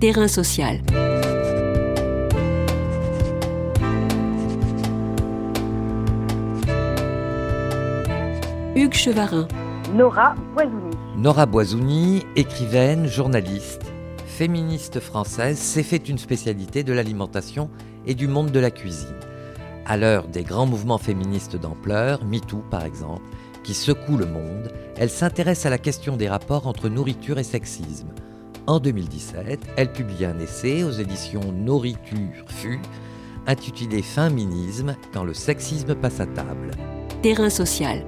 Terrain social. Hugues Chevarin. Nora Boisouni. Nora Boisouni, écrivaine, journaliste, féministe française, s'est fait une spécialité de l'alimentation et du monde de la cuisine. À l'heure des grands mouvements féministes d'ampleur, MeToo par exemple, qui secouent le monde, elle s'intéresse à la question des rapports entre nourriture et sexisme. En 2017, elle publie un essai aux éditions Nourriture Fu, intitulé Féminisme quand le sexisme passe à table. Terrain social.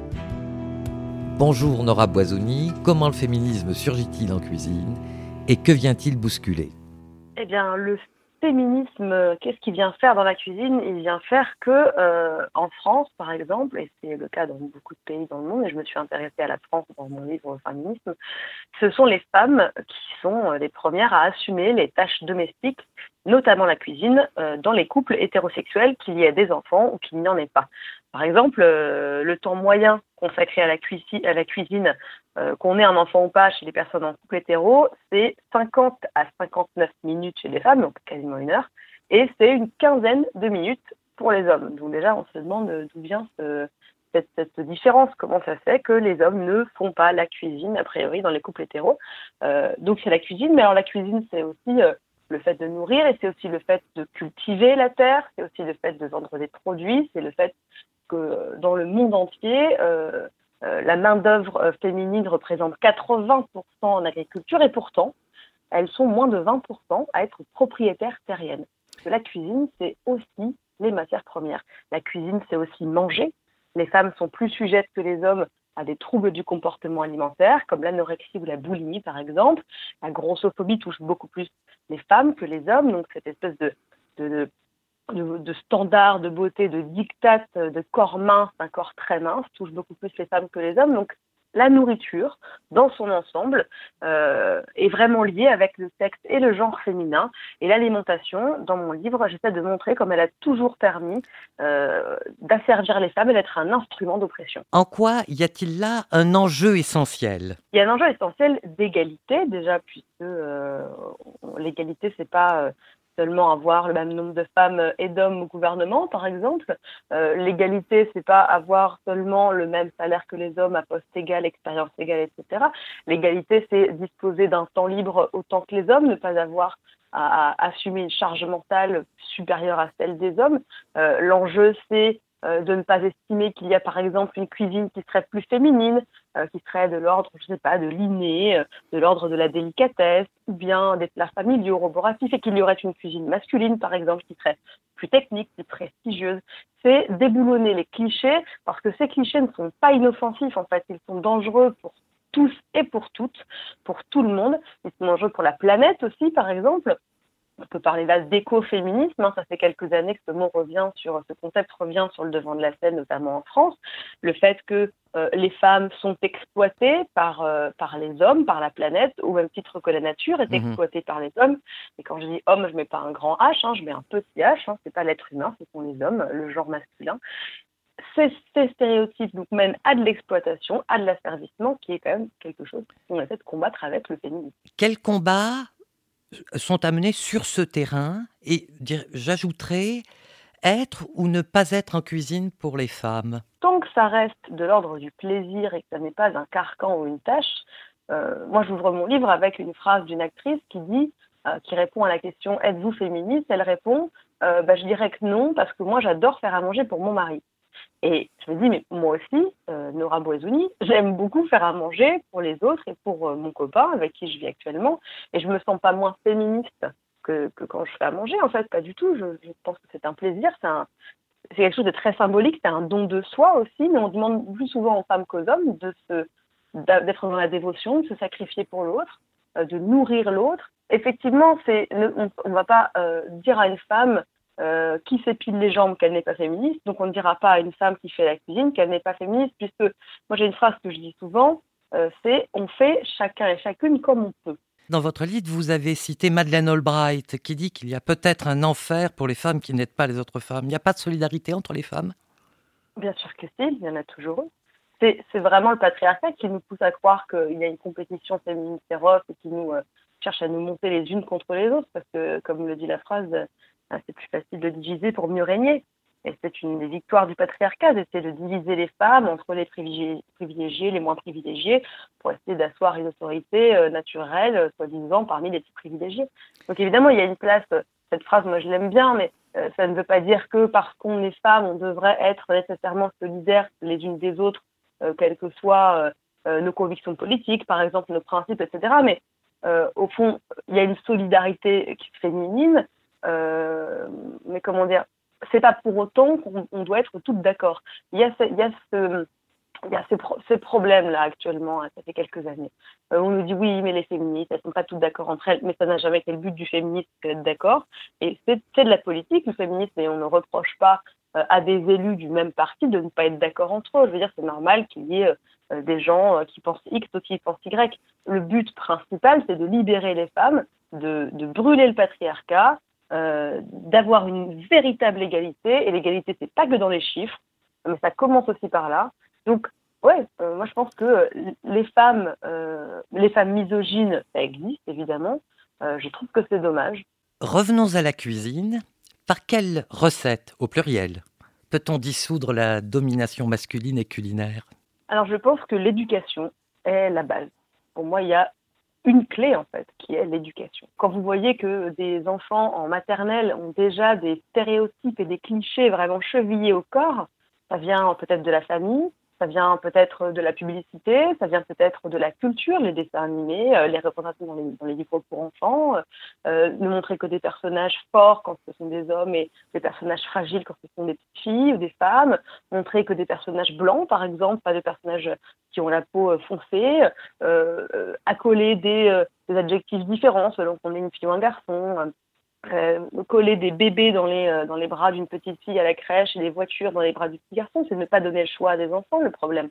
Bonjour Nora Boisouni, comment le féminisme surgit-il en cuisine et que vient-il bousculer? Eh bien, le féminisme, qu'est-ce qu'il vient faire dans la cuisine? Il vient faire que, euh, en France, par exemple, et c'est le cas dans beaucoup de pays dans le monde, et je me suis intéressée à la France dans mon livre Féminisme, ce sont les femmes qui sont les premières à assumer les tâches domestiques, notamment la cuisine, euh, dans les couples hétérosexuels, qu'il y ait des enfants ou qu'il n'y en ait pas. Par exemple, euh, le temps moyen consacré à la, cuisine, euh, qu'on ait un enfant ou pas chez les personnes en couple hétéro, c'est 50 à 59 minutes chez les femmes, donc quasiment une heure, et c'est une quinzaine de minutes pour les hommes. Donc déjà, on se demande d'où vient cette, cette, différence, comment ça se fait que les hommes ne font pas la cuisine, a priori, dans les couples hétéros. Euh, donc c'est la cuisine, mais alors la cuisine, c'est aussi euh, le fait de nourrir, et c'est aussi le fait de cultiver la terre, c'est aussi le fait de vendre des produits, c'est le fait que dans le monde entier, euh, euh, la main-d'œuvre féminine représente 80% en agriculture et pourtant, elles sont moins de 20% à être propriétaires terriennes. La cuisine, c'est aussi les matières premières. La cuisine, c'est aussi manger. Les femmes sont plus sujettes que les hommes à des troubles du comportement alimentaire, comme l'anorexie ou la boulimie, par exemple. La grossophobie touche beaucoup plus les femmes que les hommes, donc cette espèce de, de standard de beauté, de dictate, de corps mince, un corps très mince, touche beaucoup plus les femmes que les hommes. Donc la nourriture, dans son ensemble, euh, est vraiment liée avec le sexe et le genre féminin. Et l'alimentation, dans mon livre, j'essaie de montrer comme elle a toujours permis euh, d'asservir les femmes et d'être un instrument d'oppression. En quoi y a-t-il là un enjeu essentiel? Il y a un enjeu essentiel d'égalité, déjà, puisque euh, l'égalité, c'est pas euh, seulement avoir le même nombre de femmes et d'hommes au gouvernement, par exemple. Euh, L'égalité, c'est pas avoir seulement le même salaire que les hommes à poste égal, expérience égale, etc. L'égalité, c'est disposer d'un temps libre autant que les hommes, ne pas avoir à, à assumer une charge mentale supérieure à celle des hommes. Euh, L'enjeu, c'est euh, de ne pas estimer qu'il y a par exemple une cuisine qui serait plus féminine, euh, qui serait de l'ordre, je sais pas, de l'inné, euh, de l'ordre de la délicatesse, ou bien des plats familiaux, roboratifs, et qu'il y aurait une cuisine masculine par exemple qui serait plus technique, plus prestigieuse. C'est déboulonner les clichés, parce que ces clichés ne sont pas inoffensifs en fait, ils sont dangereux pour tous et pour toutes, pour tout le monde. Ils sont dangereux pour la planète aussi, par exemple on peut parler là d'écoféminisme. Hein, ça fait quelques années que ce mot revient sur, ce concept revient sur le devant de la scène, notamment en France. Le fait que euh, les femmes sont exploitées par, euh, par les hommes, par la planète, au même titre que la nature est mmh. exploitée par les hommes. Et quand je dis homme, je mets pas un grand H, hein, je mets un petit H. Hein, c'est pas l'être humain, ce sont les hommes, le genre masculin. Ces, ces stéréotypes donc mènent à de l'exploitation, à de l'asservissement, qui est quand même quelque chose qu'on essaie de combattre avec le féminisme. Quel combat sont amenés sur ce terrain et j'ajouterais être ou ne pas être en cuisine pour les femmes Tant que ça reste de l'ordre du plaisir et que ça n'est pas un carcan ou une tâche, euh, moi j'ouvre mon livre avec une phrase d'une actrice qui dit, euh, qui répond à la question êtes-vous féministe? Elle répond euh, bah, je dirais que non parce que moi j'adore faire à manger pour mon mari. Et je me dis, mais moi aussi, euh, Nora Boisouni, j'aime beaucoup faire à manger pour les autres et pour euh, mon copain avec qui je vis actuellement. Et je me sens pas moins féministe que, que quand je fais à manger, en fait, pas du tout. Je, pense que c'est un plaisir, c'est c'est quelque chose de très symbolique, c'est un don de soi aussi, mais on demande plus souvent aux femmes qu'aux hommes de se, d'être dans la dévotion, de se sacrifier pour l'autre, euh, de nourrir l'autre. Effectivement, c'est, on, on va pas dire à une femme euh, qui s'épile les jambes qu'elle n'est pas féministe. Donc on ne dira pas à une femme qui fait la cuisine qu'elle n'est pas féministe, puisque moi j'ai une phrase que je dis souvent, euh, c'est on fait chacun et chacune comme on peut. Dans votre livre, vous avez cité Madeleine Albright qui dit qu'il y a peut-être un enfer pour les femmes qui n'aident pas les autres femmes. Il n'y a pas de solidarité entre les femmes? Bien sûr que si, il y en a toujours. C'est vraiment le patriarcat qui nous pousse à croire qu'il y a une compétition féminine féroce et qui nous, euh, cherchent à nous monter les unes contre les autres, parce que, comme le dit la phrase, c'est plus facile de diviser pour mieux régner. Et c'est une des victoires du patriarcat d'essayer de diviser les femmes entre les privilégiés, les moins privilégiés, pour essayer d'asseoir une autorité euh, naturelle, euh, soi-disant, parmi les plus privilégiés. Donc évidemment, il y a une place, euh, cette phrase, moi je l'aime bien, mais ça ne veut pas dire que parce qu'on est femme, on devrait être nécessairement solidaires les unes des autres, quelles que soient nos convictions politiques, par exemple nos principes, etc. Mais au fond, il y a une solidarité féminine, mais comment dire, c'est pas pour autant qu'on doit être toutes d'accord. Il y a, ce, il ces, problèmes-là actuellement, hein, ça fait quelques années. Euh, on nous dit oui, mais les féministes, elles sont pas toutes d'accord entre elles, mais ça n'a jamais été le but du féminisme d'être d'accord. Et c'est de la politique, le féminisme, et on ne reproche pas euh, à des élus du même parti de ne pas être d'accord entre eux. Je veux dire, c'est normal qu'il y ait euh, des gens qui pensent X, d'autres qui pensent Y. Le but principal, c'est de libérer les femmes, de brûler le patriarcat, euh, d'avoir une véritable égalité. Et l'égalité, c'est pas que dans les chiffres, mais ça commence aussi par là. Donc, ouais, euh, moi je pense que les femmes, euh, les femmes misogynes, ça existe évidemment. je trouve que c'est dommage. Revenons à la cuisine. Par quelle recette, au pluriel, peut-on dissoudre la domination masculine et culinaire? Alors je pense que l'éducation est la base. Pour moi, il y a une clé en fait, qui est l'éducation. Quand vous voyez que des enfants en maternelle ont déjà des stéréotypes et des clichés vraiment chevillés au corps, ça vient peut-être de la famille, ça vient peut-être de la publicité, ça vient peut-être de la culture, les dessins animés, euh, les représentations dans les, livres pour enfants, euh, ne montrer que des personnages forts quand ce sont des hommes et des personnages fragiles quand ce sont des petites filles ou des femmes, montrer que des personnages blancs, par exemple, pas des personnages qui ont la peau euh, foncée, euh, accoler des adjectifs différents selon qu'on est une fille ou un garçon, euh, coller des bébés dans les, euh, dans les bras d'une petite fille à la crèche et des voitures dans les bras du petit garçon, c'est ne pas donner le choix à des enfants, le problème.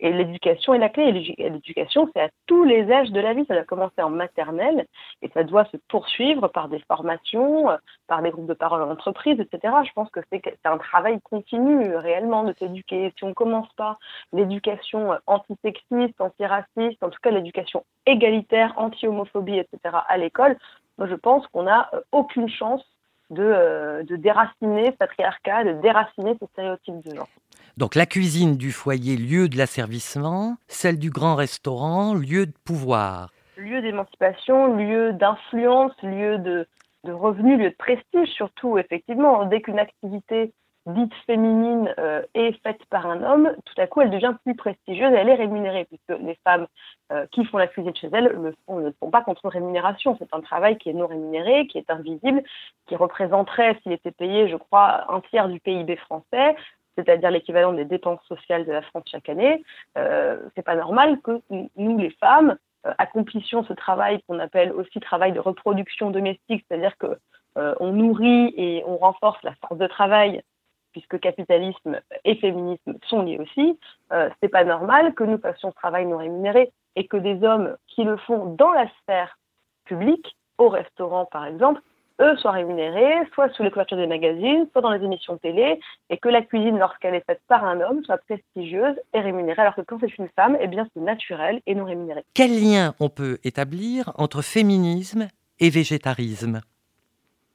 Et l'éducation est la clé. L'éducation, c'est à tous les âges de la vie. Ça doit commencer en maternelle et ça doit se poursuivre par des formations, euh, par des groupes de parole en entreprise, etc. Je pense que c'est un travail continu réellement de s'éduquer. Si on ne commence pas l'éducation antisexiste, antiraciste, en tout cas l'éducation égalitaire, anti-homophobie, etc. à l'école, moi, je pense qu'on n'a euh, aucune chance de, euh, de, déraciner ce patriarcat, de déraciner ce stéréotype de genre. Donc la cuisine du foyer, lieu de l'asservissement, celle du grand restaurant, lieu de pouvoir. Lieu d'émancipation, lieu d'influence, lieu de, de revenus, lieu de prestige surtout, effectivement. Dès qu'une activité dite féminine euh, est faite par un homme, tout à coup, elle devient plus prestigieuse et elle est rémunérée, puisque les femmes euh, qui font la cuisine chez elles le font, ne le font pas contre rémunération. C'est un travail qui est non rémunéré, qui est invisible, qui représenterait, s'il était payé, je crois, un tiers du PIB français, c'est-à-dire l'équivalent des dépenses sociales de la France chaque année. Euh, c'est pas normal que nous, les femmes, euh, accomplissions ce travail qu'on appelle aussi travail de reproduction domestique, c'est-à-dire que on nourrit et on renforce la force de travail puisque capitalisme et féminisme sont liés aussi, euh, c'est pas normal que nous fassions ce travail non rémunéré et que des hommes qui le font dans la sphère publique, au restaurant par exemple, eux soient rémunérés, soit sous les couvertures des magazines, soit dans les émissions télé, et que la cuisine, lorsqu'elle est faite par un homme, soit prestigieuse et rémunérée, alors que quand c'est une femme, eh bien c'est naturel et non rémunéré. Quel lien on peut établir entre féminisme et végétarisme?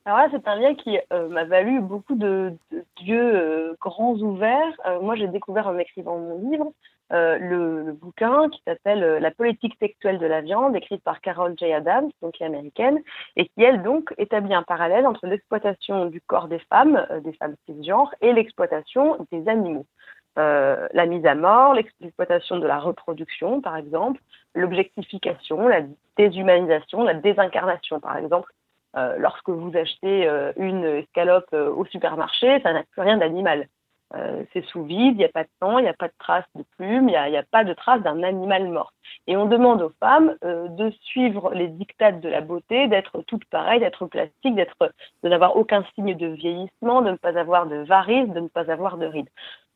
Alors là, c'est un lien qui euh, m'a valu beaucoup de, yeux euh, grands ouverts. Euh, moi, j'ai découvert en écrivant mon livre le, bouquin qui s'appelle La politique sexuelle de la viande, écrite par Carol J. Adams, donc qui est américaine, et qui, elle, donc, établit un parallèle entre l'exploitation du corps des femmes, des femmes cisgenres, et l'exploitation des animaux. la mise à mort, l'exploitation de la reproduction, par exemple, l'objectification, la déshumanisation, la désincarnation, par exemple, euh, lorsque vous achetez euh, une escalope euh, au supermarché, ça n'a plus rien d'animal. c'est sous vide, il n'y a pas de sang, il n'y a pas de traces de plumes, il n'y a, pas de traces d'un animal mort. Et on demande aux femmes de suivre les dictates de la beauté, d'être toutes pareilles, d'être plastiques, d'être, de n'avoir aucun signe de vieillissement, de ne pas avoir de varices, de ne pas avoir de rides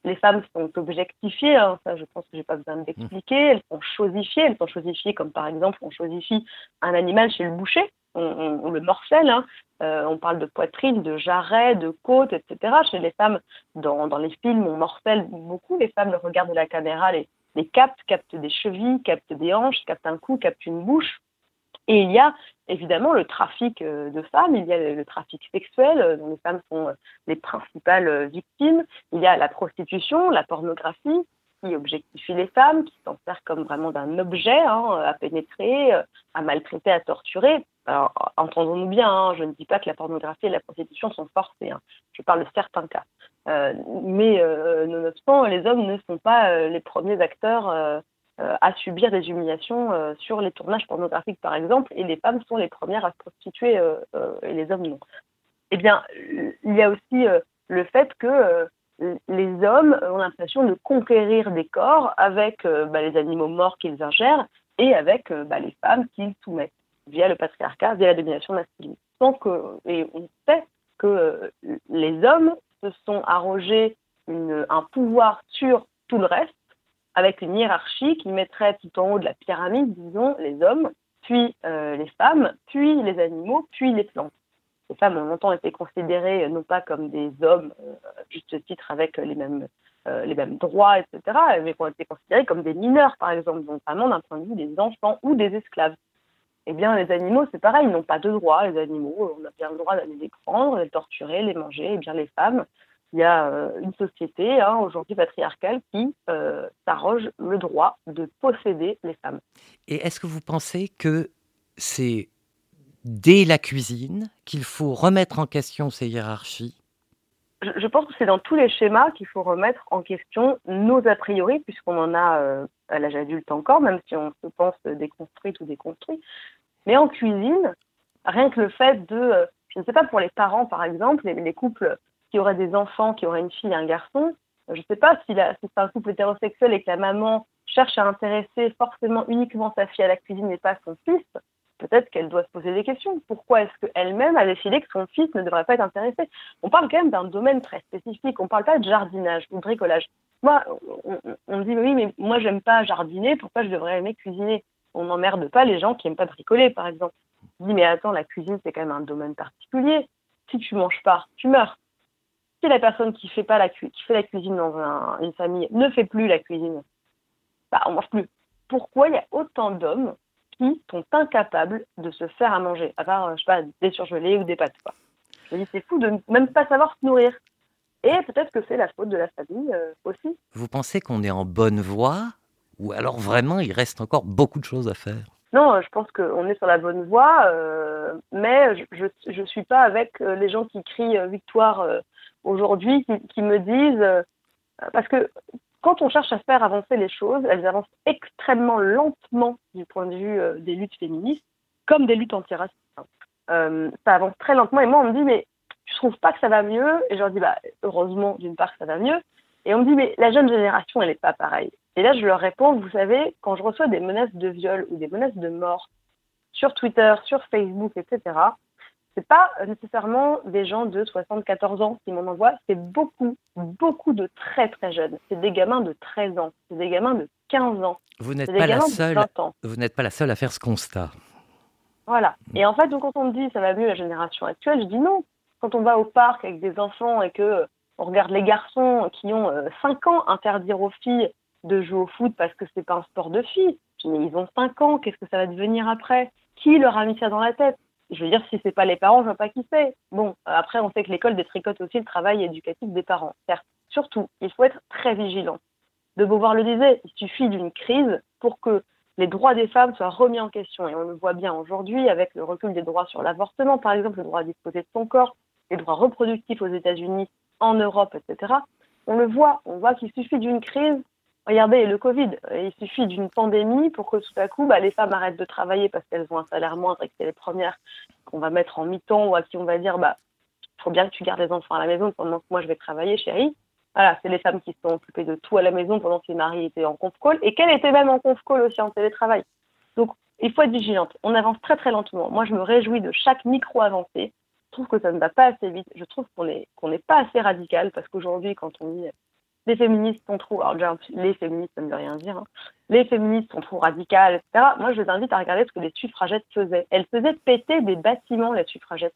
les femmes sont objectifiées, hein, ça je pense que j'ai pas besoin d'expliquer, elles sont chosifiées, elles sont chosifiées comme par exemple on chosifie un animal chez le boucher, on, le morcelle, hein. euh, on parle de poitrine, de jarret, de côte, etc. Chez les femmes, dans, les films, on morcelle beaucoup, les femmes le regardent de la caméra, les, captent, captent des chevilles, captent des hanches, captent un cou, captent une bouche. Et il y a évidemment le trafic de femmes, il y a le trafic sexuel dont les femmes sont les principales victimes, il y a la prostitution, la pornographie, qui objectifie les femmes, qui s'en sert comme vraiment d'un objet hein, à pénétrer, euh, à maltraiter, à torturer. Alors, entendons-nous bien, hein, je ne dis pas que la pornographie et la prostitution sont forcées, hein. je parle de certains cas. Euh, mais euh, nonobstant, les hommes ne sont pas euh, les premiers acteurs à subir des humiliations sur les tournages pornographiques, par exemple, et les femmes sont les premières à se prostituer et les hommes non. Eh bien, il y a aussi le fait que les hommes ont l'impression de conquérir des corps avec euh, bah, les animaux morts qu'ils ingèrent et avec euh, bah, les femmes qu'ils soumettent via le patriarcat, via la domination masculine. et on sait que euh, les hommes se sont arrogés un pouvoir sur tout le reste, avec une hiérarchie qui mettrait tout en haut de la pyramide, disons, les hommes, puis les femmes, puis les animaux, puis les plantes les femmes ont longtemps été considérées euh, non pas comme des hommes, euh, juste titre avec les mêmes, euh, les mêmes droits, etc., mais qui ont été considérées comme des mineurs, par exemple, notamment d'un point de vue des enfants ou des esclaves. Eh bien, les animaux, c'est pareil, ils n'ont pas de droits, les animaux. On a bien le droit d'aller les prendre, les torturer, les manger. Eh bien, les femmes, il y a une société hein, aujourd'hui patriarcale qui s'arroge le droit de posséder les femmes. Et est-ce que vous pensez que c'est dès la cuisine qu'il faut remettre en question ces hiérarchies je, pense que c'est dans tous les schémas qu'il faut remettre en question nos a priori, puisqu'on en a euh, à l'âge adulte encore, même si on se pense déconstruit ou déconstruit. Mais en cuisine, rien que le fait de, euh, je ne sais pas pour les parents par exemple, les, couples qui auraient des enfants, qui auraient une fille et un garçon, je ne sais pas si, si c'est un couple hétérosexuel et que la maman cherche à intéresser forcément uniquement sa fille à la cuisine et pas son fils, peut-être qu'elle doit se poser des questions. Pourquoi est-ce qu'elle-même a décidé que son fils ne devrait pas être intéressé? On parle quand même d'un domaine très spécifique. On ne parle pas de jardinage ou de bricolage. Moi, on, me dit oui, mais moi j'aime pas jardiner. Pourquoi je devrais aimer cuisiner? On n'emmerde pas les gens qui aiment pas bricoler, par exemple. Je dis mais attends, la cuisine c'est quand même un domaine particulier. Si tu manges pas, tu meurs. Si la personne qui fait pas la qui fait la cuisine dans une famille ne fait plus la cuisine, bah on mange plus. Pourquoi il y a autant d'hommes qui sont incapables de se faire à manger, à part, je sais pas, des surgelés ou des pâtes. Quoi. Je dis, c'est fou de même pas savoir se nourrir. Et peut-être que c'est la faute de la famille euh, aussi. Vous pensez qu'on est en bonne voie ou alors vraiment il reste encore beaucoup de choses à faire? Non, je pense qu'on est sur la bonne voie, euh, mais je ne suis pas avec euh, les gens qui crient victoire aujourd'hui, qui, qui, me disent... parce que quand on cherche à faire avancer les choses, elles avancent extrêmement lentement du point de vue euh, des luttes féministes, comme des luttes antiracistes. Euh, ça avance très lentement. Et moi, on me dit, mais tu trouves pas que ça va mieux? Et je leur dis, bah, heureusement, d'une part, que ça va mieux. Et on me dit, mais la jeune génération, elle n'est pas pareille. Et là, je leur réponds, vous savez, quand je reçois des menaces de viol ou des menaces de mort sur Twitter, sur Facebook, etc., c'est pas nécessairement des gens de 74 ans qui m'en envoient, c'est beaucoup, beaucoup de très très jeunes. C'est des gamins de 13 ans, c'est des gamins de 15 ans. Vous n'êtes pas la seule. Vous n'êtes pas la seule à faire ce constat. Voilà. Et en fait, donc, quand on me dit ça va mieux la génération actuelle, je dis non. Quand on va au parc avec des enfants et que on regarde les garçons qui ont 5 euh, ans interdire aux filles de jouer au foot parce que c'est pas un sport de filles. Mais ils ont 5 ans, qu'est-ce que ça va devenir après? Qui leur a mis ça dans la tête? Je veux dire, si c'est pas les parents, je vois pas qui c'est. Bon, après, on sait que l'école détricote aussi le travail éducatif des parents. Certes, surtout, il faut être très vigilant. De Beauvoir le disait, il suffit d'une crise pour que les droits des femmes soient remis en question. Et on le voit bien aujourd'hui avec le recul des droits sur l'avortement, par exemple, le droit à disposer de son corps, les droits reproductifs aux États-Unis, en Europe, etc. On le voit, on voit qu'il suffit d'une crise Regardez le Covid, il suffit d'une pandémie pour que tout à coup, bah, les femmes arrêtent de travailler parce qu'elles ont un salaire moindre et que c'est les premières qu'on va mettre en mi-temps ou à qui on va dire, bah, faut bien que tu gardes les enfants à la maison pendant que moi je vais travailler, chérie. Voilà, c'est les femmes qui se sont occupées de tout à la maison pendant que les maris étaient en conf call et qu'elles étaient même en conf call aussi en télétravail. Donc, il faut être vigilante. On avance très très lentement. Moi, je me réjouis de chaque micro avancé. Je trouve que ça ne va pas assez vite. Je trouve qu'on n'est n'est pas assez radical parce qu'aujourd'hui, quand on dit les féministes sont trop, les féministes, ça ne veut rien dire, hein. les féministes sont trop radicales, etc. Moi, je les invite à regarder ce que les suffragettes faisaient. Elles faisaient péter des bâtiments, les suffragettes.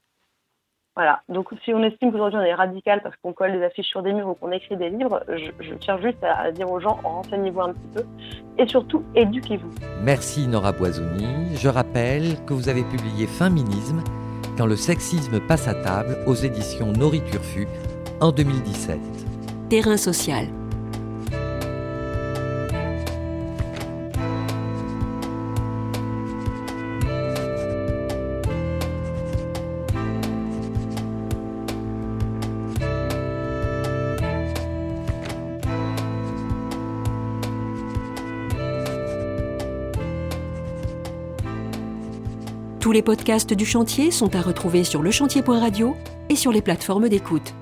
Voilà. Donc, si on estime qu'aujourd'hui on est radical parce qu'on colle des affiches sur des murs ou qu'on écrit des livres, je, tiens juste à, dire aux gens renseignez-vous un petit peu et surtout éduquez-vous. Merci Nora Boisoni. Je rappelle que vous avez publié Féminisme quand le sexisme passe à table aux éditions Nourriture en 2017. Social. Tous les podcasts du chantier sont à retrouver sur lechantier.radio et sur les plateformes d'écoute.